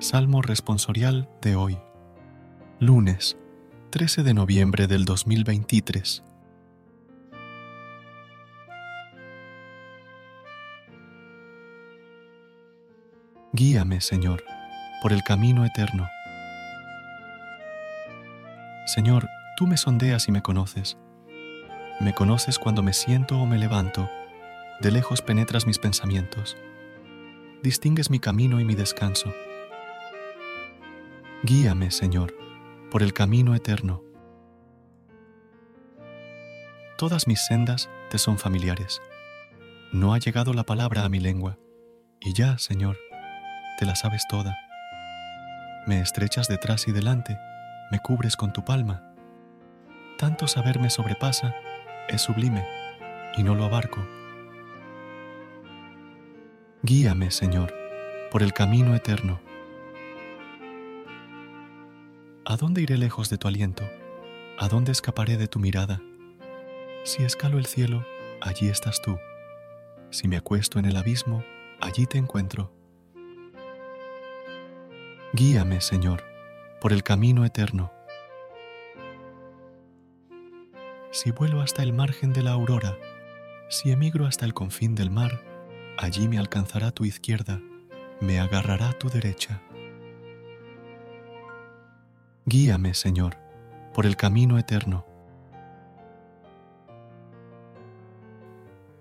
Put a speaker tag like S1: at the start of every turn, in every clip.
S1: Salmo responsorial de hoy, lunes 13 de noviembre del 2023. Guíame, Señor, por el camino eterno. Señor, tú me sondeas y me conoces. Me conoces cuando me siento o me levanto, de lejos penetras mis pensamientos. Distingues mi camino y mi descanso. Guíame, Señor, por el camino eterno. Todas mis sendas te son familiares. No ha llegado la palabra a mi lengua, y ya, Señor, te la sabes toda. Me estrechas detrás y delante, me cubres con tu palma. Tanto saber me sobrepasa, es sublime, y no lo abarco. Guíame, Señor, por el camino eterno. ¿A dónde iré lejos de tu aliento? ¿A dónde escaparé de tu mirada? Si escalo el cielo, allí estás tú. Si me acuesto en el abismo, allí te encuentro. Guíame, Señor, por el camino eterno. Si vuelo hasta el margen de la aurora, si emigro hasta el confín del mar, allí me alcanzará tu izquierda, me agarrará tu derecha. Guíame, Señor, por el camino eterno.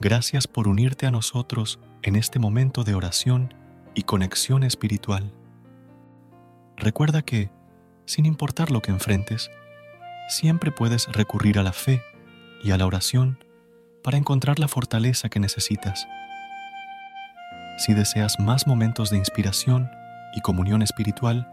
S1: Gracias por unirte a nosotros en este momento de oración y conexión espiritual. Recuerda que, sin importar lo que enfrentes, siempre puedes recurrir a la fe y a la oración para encontrar la fortaleza que necesitas. Si deseas más momentos de inspiración y comunión espiritual,